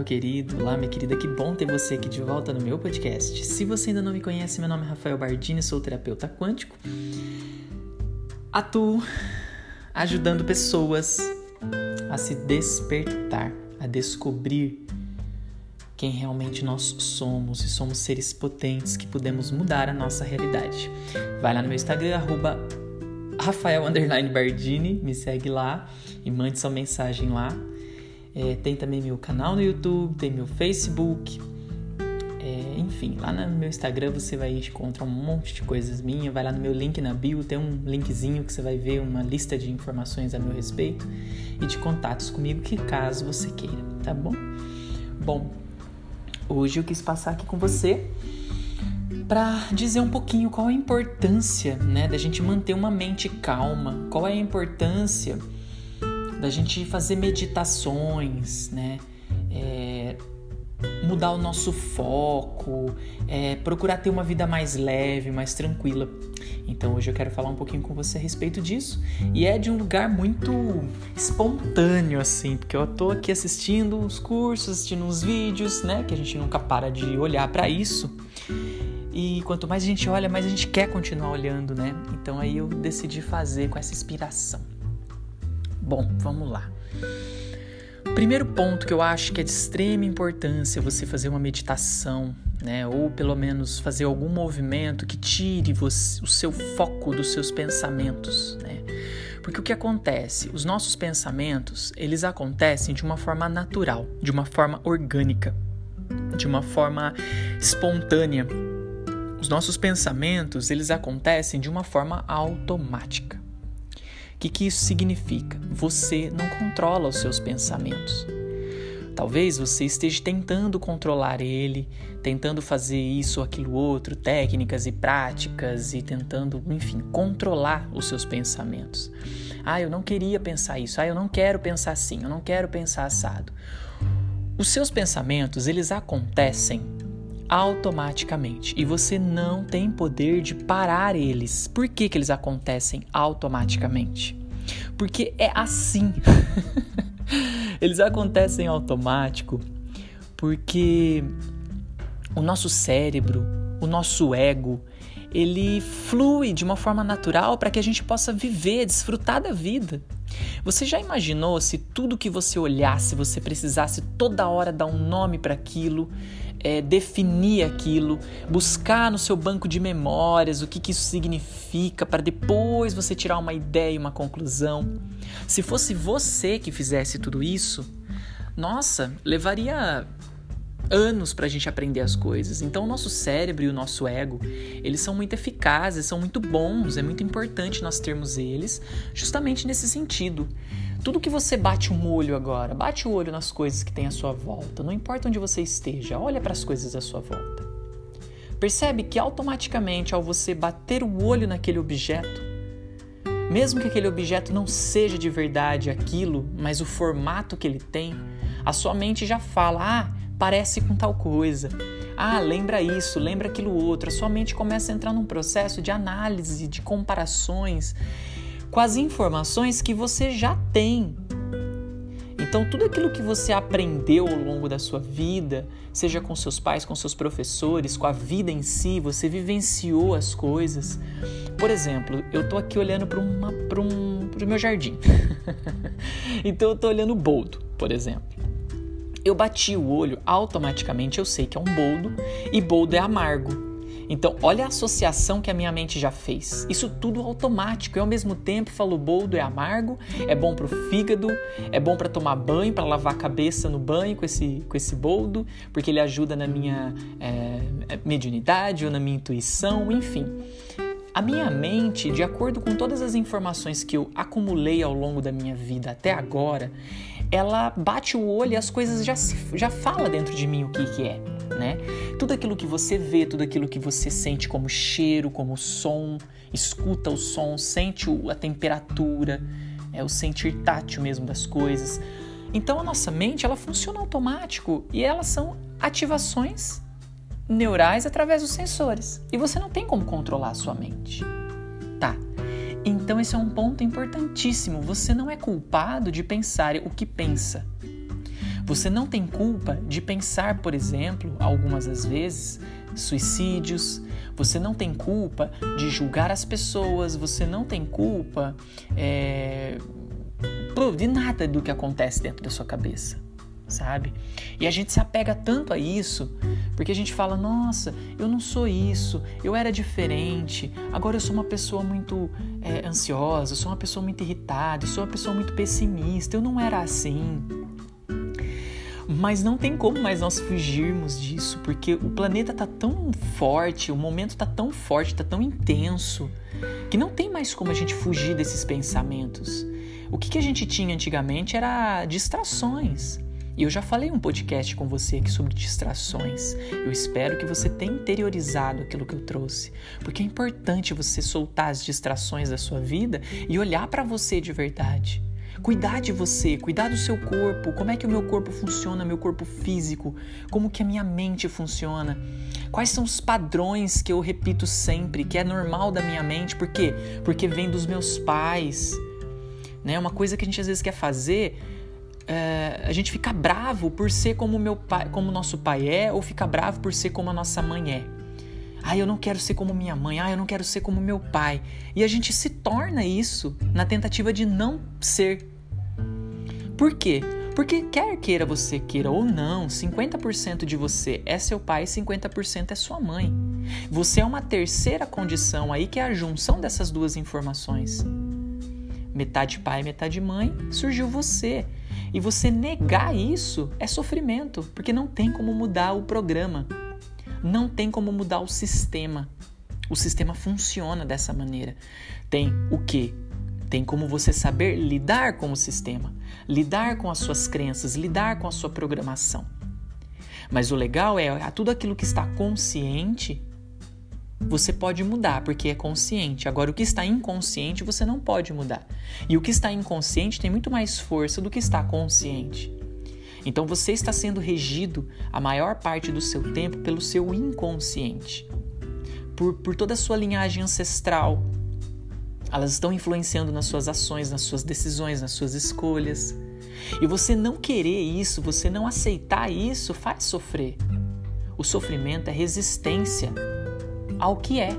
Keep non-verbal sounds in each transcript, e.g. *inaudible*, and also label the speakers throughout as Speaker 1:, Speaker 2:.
Speaker 1: meu querido, olá, minha querida, que bom ter você aqui de volta no meu podcast. Se você ainda não me conhece, meu nome é Rafael Bardini, sou terapeuta quântico. Atuo ajudando pessoas a se despertar, a descobrir quem realmente nós somos e somos seres potentes que podemos mudar a nossa realidade. Vai lá no meu Instagram, arroba Rafael Bardini, me segue lá e mande sua mensagem lá. É, tem também meu canal no YouTube, tem meu Facebook. É, enfim, lá no meu Instagram você vai encontrar um monte de coisas minhas. Vai lá no meu link na bio, tem um linkzinho que você vai ver uma lista de informações a meu respeito e de contatos comigo, que caso você queira, tá bom? Bom, hoje eu quis passar aqui com você para dizer um pouquinho qual a importância, né, da gente manter uma mente calma, qual é a importância da gente fazer meditações, né? É, mudar o nosso foco, é, procurar ter uma vida mais leve, mais tranquila. Então hoje eu quero falar um pouquinho com você a respeito disso e é de um lugar muito espontâneo assim, porque eu tô aqui assistindo os cursos, assistindo uns vídeos, né, que a gente nunca para de olhar para isso. E quanto mais a gente olha, mais a gente quer continuar olhando, né? Então aí eu decidi fazer com essa inspiração. Bom, vamos lá. Primeiro ponto que eu acho que é de extrema importância você fazer uma meditação, né? Ou pelo menos fazer algum movimento que tire você, o seu foco dos seus pensamentos, né? Porque o que acontece? Os nossos pensamentos, eles acontecem de uma forma natural, de uma forma orgânica, de uma forma espontânea. Os nossos pensamentos, eles acontecem de uma forma automática que, que isso significa? Você não controla os seus pensamentos. Talvez você esteja tentando controlar ele, tentando fazer isso ou aquilo outro, técnicas e práticas e tentando, enfim, controlar os seus pensamentos. Ah, eu não queria pensar isso. Ah, eu não quero pensar assim. Eu não quero pensar assado. Os seus pensamentos, eles acontecem automaticamente e você não tem poder de parar eles. Por que, que eles acontecem automaticamente? Porque é assim. *laughs* eles acontecem automático porque o nosso cérebro, o nosso ego, ele flui de uma forma natural para que a gente possa viver, desfrutar da vida. Você já imaginou se tudo que você olhasse, você precisasse toda hora dar um nome para aquilo, é, definir aquilo, buscar no seu banco de memórias o que, que isso significa, para depois você tirar uma ideia e uma conclusão? Se fosse você que fizesse tudo isso, nossa, levaria anos para a gente aprender as coisas. Então, o nosso cérebro e o nosso ego, eles são muito eficazes, são muito bons, é muito importante nós termos eles, justamente nesse sentido. Tudo que você bate um olho agora, bate o olho nas coisas que tem à sua volta, não importa onde você esteja, olha para as coisas à sua volta. Percebe que automaticamente, ao você bater o olho naquele objeto, mesmo que aquele objeto não seja de verdade aquilo, mas o formato que ele tem, a sua mente já fala: ah, parece com tal coisa. Ah, lembra isso, lembra aquilo outro. A sua mente começa a entrar num processo de análise, de comparações com as informações que você já tem. Então, tudo aquilo que você aprendeu ao longo da sua vida, seja com seus pais, com seus professores, com a vida em si, você vivenciou as coisas. Por exemplo, eu estou aqui olhando para um, o meu jardim. *laughs* então, eu estou olhando o boldo, por exemplo eu bati o olho, automaticamente eu sei que é um boldo e boldo é amargo. Então, olha a associação que a minha mente já fez. Isso tudo automático. E ao mesmo tempo, falo boldo é amargo, é bom para o fígado, é bom para tomar banho, para lavar a cabeça no banho com esse, com esse boldo, porque ele ajuda na minha é, mediunidade ou na minha intuição, enfim. A minha mente, de acordo com todas as informações que eu acumulei ao longo da minha vida até agora, ela bate o olho e as coisas já, já fala dentro de mim o que, que é, né? Tudo aquilo que você vê, tudo aquilo que você sente como cheiro, como som, escuta o som, sente a temperatura, é o sentir tátil mesmo das coisas. Então a nossa mente ela funciona automático e elas são ativações neurais através dos sensores. E você não tem como controlar a sua mente. Tá, então, esse é um ponto importantíssimo. Você não é culpado de pensar o que pensa. Você não tem culpa de pensar, por exemplo, algumas das vezes, suicídios. Você não tem culpa de julgar as pessoas. Você não tem culpa é, de nada do que acontece dentro da sua cabeça sabe? E a gente se apega tanto a isso, porque a gente fala: nossa, eu não sou isso, eu era diferente, agora eu sou uma pessoa muito é, ansiosa, eu sou uma pessoa muito irritada, eu sou uma pessoa muito pessimista, eu não era assim. Mas não tem como mais nós fugirmos disso, porque o planeta está tão forte, o momento está tão forte, está tão intenso, que não tem mais como a gente fugir desses pensamentos. O que, que a gente tinha antigamente era distrações. E eu já falei um podcast com você aqui sobre distrações. Eu espero que você tenha interiorizado aquilo que eu trouxe, porque é importante você soltar as distrações da sua vida e olhar para você de verdade. Cuidar de você, cuidar do seu corpo, como é que o meu corpo funciona, meu corpo físico, como que a minha mente funciona, quais são os padrões que eu repito sempre, que é normal da minha mente, por quê? Porque vem dos meus pais. Né? Uma coisa que a gente às vezes quer fazer é, a gente fica bravo por ser como meu pai, como nosso pai é, ou fica bravo por ser como a nossa mãe é. Ah, eu não quero ser como minha mãe. Ah, eu não quero ser como meu pai. E a gente se torna isso na tentativa de não ser. Por quê? Porque quer queira você queira ou não, 50% de você é seu pai e 50% é sua mãe. Você é uma terceira condição aí que é a junção dessas duas informações. Metade pai, metade mãe, surgiu você. E você negar isso é sofrimento, porque não tem como mudar o programa, não tem como mudar o sistema. O sistema funciona dessa maneira. Tem o que? Tem como você saber lidar com o sistema, lidar com as suas crenças, lidar com a sua programação. Mas o legal é tudo aquilo que está consciente você pode mudar porque é consciente. Agora, o que está inconsciente você não pode mudar. E o que está inconsciente tem muito mais força do que está consciente. Então você está sendo regido a maior parte do seu tempo pelo seu inconsciente, por, por toda a sua linhagem ancestral. Elas estão influenciando nas suas ações, nas suas decisões, nas suas escolhas. E você não querer isso, você não aceitar isso, faz sofrer. O sofrimento é resistência ao que é.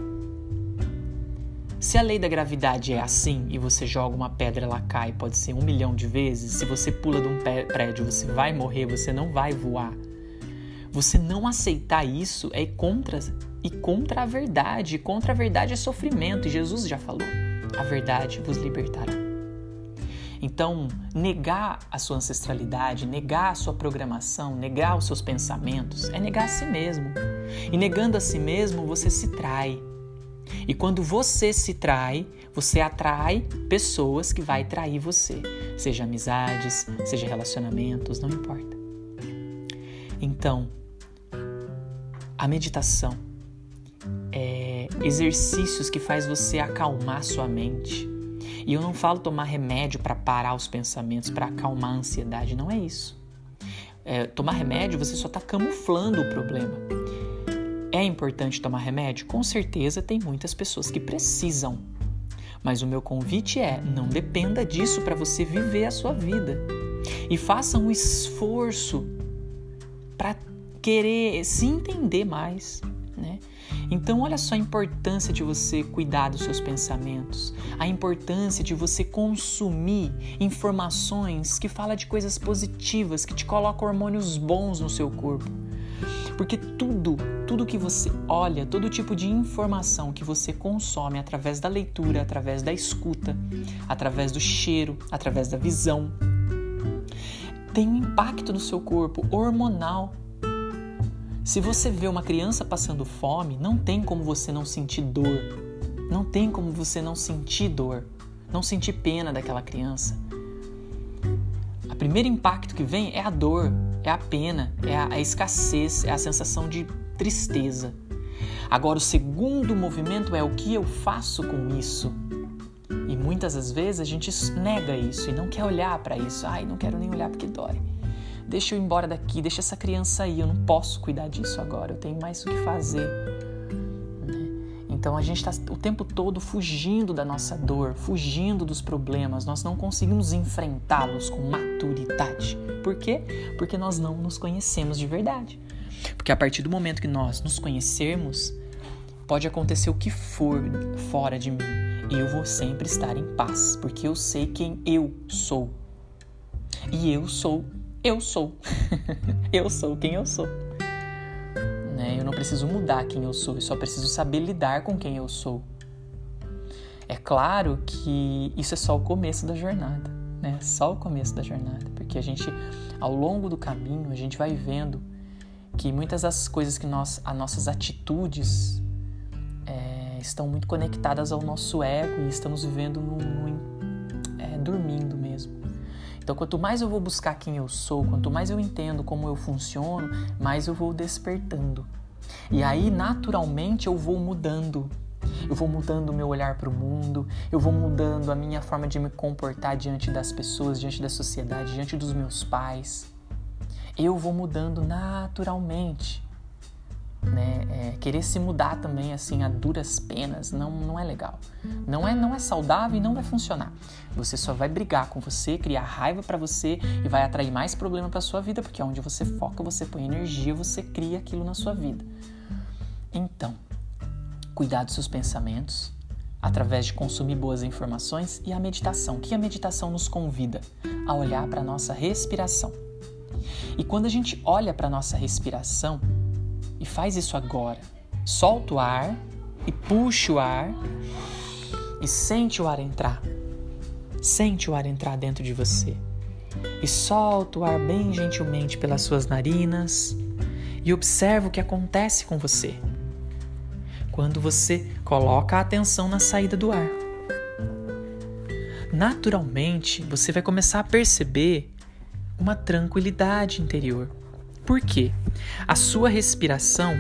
Speaker 1: Se a lei da gravidade é assim e você joga uma pedra, ela cai, pode ser um milhão de vezes. Se você pula de um prédio, você vai morrer, você não vai voar. Você não aceitar isso é contra e contra a verdade. Contra a verdade é sofrimento. E Jesus já falou: a verdade vos libertará. Então, negar a sua ancestralidade, negar a sua programação, negar os seus pensamentos, é negar a si mesmo. E negando a si mesmo, você se trai. E quando você se trai, você atrai pessoas que vai trair você, seja amizades, seja relacionamentos, não importa. Então, a meditação é exercícios que faz você acalmar sua mente, e eu não falo tomar remédio para parar os pensamentos, para acalmar a ansiedade, não é isso. É, tomar remédio, você só está camuflando o problema. É importante tomar remédio? Com certeza tem muitas pessoas que precisam. Mas o meu convite é: não dependa disso para você viver a sua vida. E faça um esforço para querer se entender mais, né? Então, olha só a importância de você cuidar dos seus pensamentos, a importância de você consumir informações que falam de coisas positivas, que te colocam hormônios bons no seu corpo. Porque tudo, tudo que você olha, todo tipo de informação que você consome através da leitura, através da escuta, através do cheiro, através da visão, tem um impacto no seu corpo hormonal se você vê uma criança passando fome, não tem como você não sentir dor. Não tem como você não sentir dor, não sentir pena daquela criança. O primeiro impacto que vem é a dor, é a pena, é a, a escassez, é a sensação de tristeza. Agora, o segundo movimento é o que eu faço com isso. E muitas das vezes a gente nega isso e não quer olhar para isso. Ai, não quero nem olhar porque dói deixa eu ir embora daqui, deixa essa criança aí, eu não posso cuidar disso agora, eu tenho mais o que fazer. Né? Então a gente está o tempo todo fugindo da nossa dor, fugindo dos problemas, nós não conseguimos enfrentá-los com maturidade. Por quê? Porque nós não nos conhecemos de verdade. Porque a partir do momento que nós nos conhecermos, pode acontecer o que for fora de mim, eu vou sempre estar em paz, porque eu sei quem eu sou. E eu sou, eu sou. *laughs* eu sou quem eu sou. Né? Eu não preciso mudar quem eu sou, eu só preciso saber lidar com quem eu sou. É claro que isso é só o começo da jornada, né? Só o começo da jornada, porque a gente, ao longo do caminho, a gente vai vendo que muitas das coisas que nós, as nossas atitudes é, estão muito conectadas ao nosso ego e estamos vivendo no, no é, dormindo mesmo. Então, quanto mais eu vou buscar quem eu sou, quanto mais eu entendo como eu funciono, mais eu vou despertando. E aí, naturalmente, eu vou mudando. Eu vou mudando o meu olhar para o mundo, eu vou mudando a minha forma de me comportar diante das pessoas, diante da sociedade, diante dos meus pais eu vou mudando naturalmente. Né? É, querer se mudar também assim a duras penas não, não é legal. Não é, não é saudável e não vai funcionar. Você só vai brigar com você, criar raiva para você e vai atrair mais problema para sua vida, porque é onde você foca, você põe energia, você cria aquilo na sua vida. Então, cuidar dos seus pensamentos através de consumir boas informações e a meditação. Que a meditação nos convida? A olhar para nossa respiração. E quando a gente olha para nossa respiração e faz isso agora, solta o ar e puxa o ar e sente o ar entrar. Sente o ar entrar dentro de você. E solta o ar bem gentilmente pelas suas narinas e observa o que acontece com você quando você coloca a atenção na saída do ar. Naturalmente, você vai começar a perceber uma tranquilidade interior. Por quê? A sua respiração,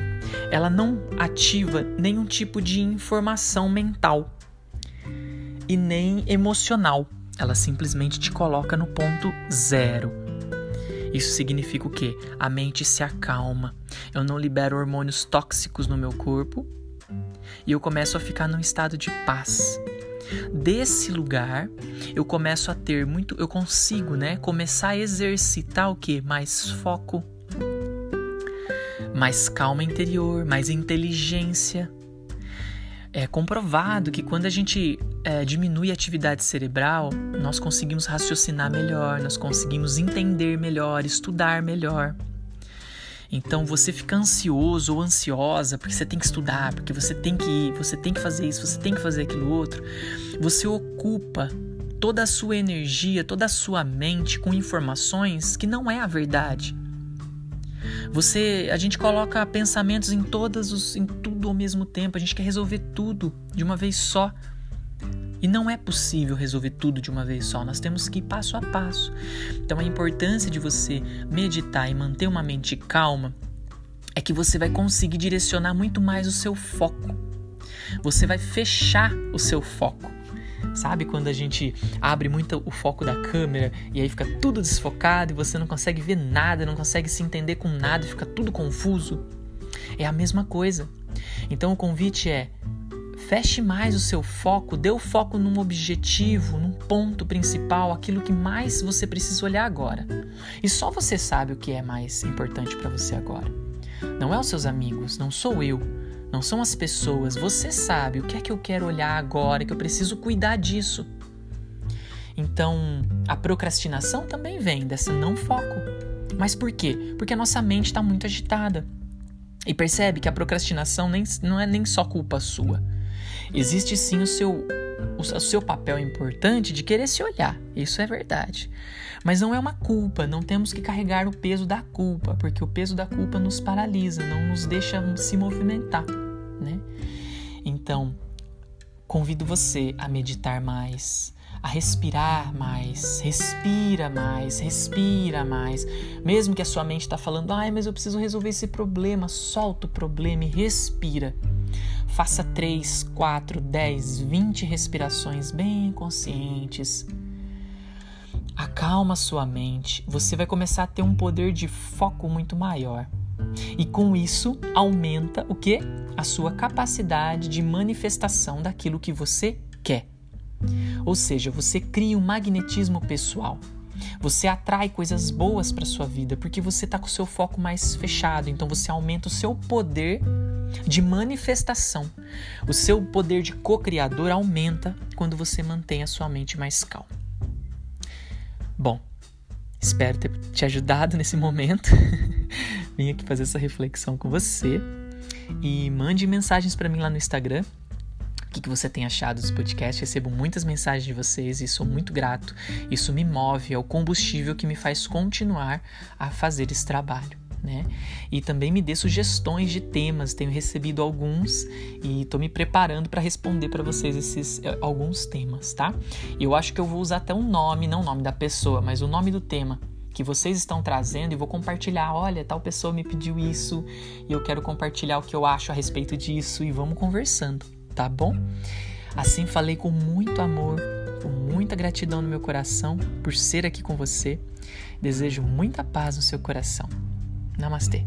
Speaker 1: ela não ativa nenhum tipo de informação mental e nem emocional. Ela simplesmente te coloca no ponto zero. Isso significa o quê? A mente se acalma. Eu não libero hormônios tóxicos no meu corpo e eu começo a ficar num estado de paz. Desse lugar, eu começo a ter muito, eu consigo, né, começar a exercitar o que? Mais foco, mais calma interior, mais inteligência. É comprovado que quando a gente é, diminui a atividade cerebral, nós conseguimos raciocinar melhor, nós conseguimos entender melhor, estudar melhor. Então você fica ansioso ou ansiosa porque você tem que estudar, porque você tem que ir, você tem que fazer isso, você tem que fazer aquilo outro. Você ocupa toda a sua energia, toda a sua mente com informações que não é a verdade. Você, a gente coloca pensamentos em todas os, em tudo ao mesmo tempo. A gente quer resolver tudo de uma vez só. E não é possível resolver tudo de uma vez só, nós temos que ir passo a passo. Então a importância de você meditar e manter uma mente calma é que você vai conseguir direcionar muito mais o seu foco. Você vai fechar o seu foco. Sabe quando a gente abre muito o foco da câmera e aí fica tudo desfocado e você não consegue ver nada, não consegue se entender com nada, fica tudo confuso? É a mesma coisa. Então o convite é Feche mais o seu foco, dê o foco num objetivo, num ponto principal, aquilo que mais você precisa olhar agora. E só você sabe o que é mais importante para você agora. Não é os seus amigos, não sou eu, não são as pessoas. Você sabe o que é que eu quero olhar agora, que eu preciso cuidar disso. Então, a procrastinação também vem desse não foco. Mas por quê? Porque a nossa mente está muito agitada. E percebe que a procrastinação nem, não é nem só culpa sua. Existe sim o seu, o, seu papel importante de querer se olhar, isso é verdade. Mas não é uma culpa, não temos que carregar o peso da culpa, porque o peso da culpa nos paralisa, não nos deixa se movimentar, né? Então, convido você a meditar mais, a respirar mais, respira mais, respira mais. Mesmo que a sua mente está falando, ai, mas eu preciso resolver esse problema, solta o problema e respira. Faça 3, 4, 10, 20 respirações bem conscientes. Acalma sua mente. Você vai começar a ter um poder de foco muito maior. E com isso aumenta o que? A sua capacidade de manifestação daquilo que você quer. Ou seja, você cria um magnetismo pessoal. Você atrai coisas boas para sua vida porque você está com o seu foco mais fechado. Então você aumenta o seu poder de manifestação. O seu poder de co-criador aumenta quando você mantém a sua mente mais calma. Bom, espero ter te ajudado nesse momento. *laughs* Vim aqui fazer essa reflexão com você. E mande mensagens para mim lá no Instagram o que, que você tem achado desse podcast. Recebo muitas mensagens de vocês e sou muito grato. Isso me move, é o combustível que me faz continuar a fazer esse trabalho. Né? E também me dê sugestões de temas, tenho recebido alguns e estou me preparando para responder para vocês esses eh, alguns temas, tá? Eu acho que eu vou usar até um nome, não o nome da pessoa, mas o nome do tema que vocês estão trazendo e vou compartilhar. Olha, tal pessoa me pediu isso e eu quero compartilhar o que eu acho a respeito disso e vamos conversando tá bom? Assim falei com muito amor, com muita gratidão no meu coração por ser aqui com você. Desejo muita paz no seu coração. Namastê.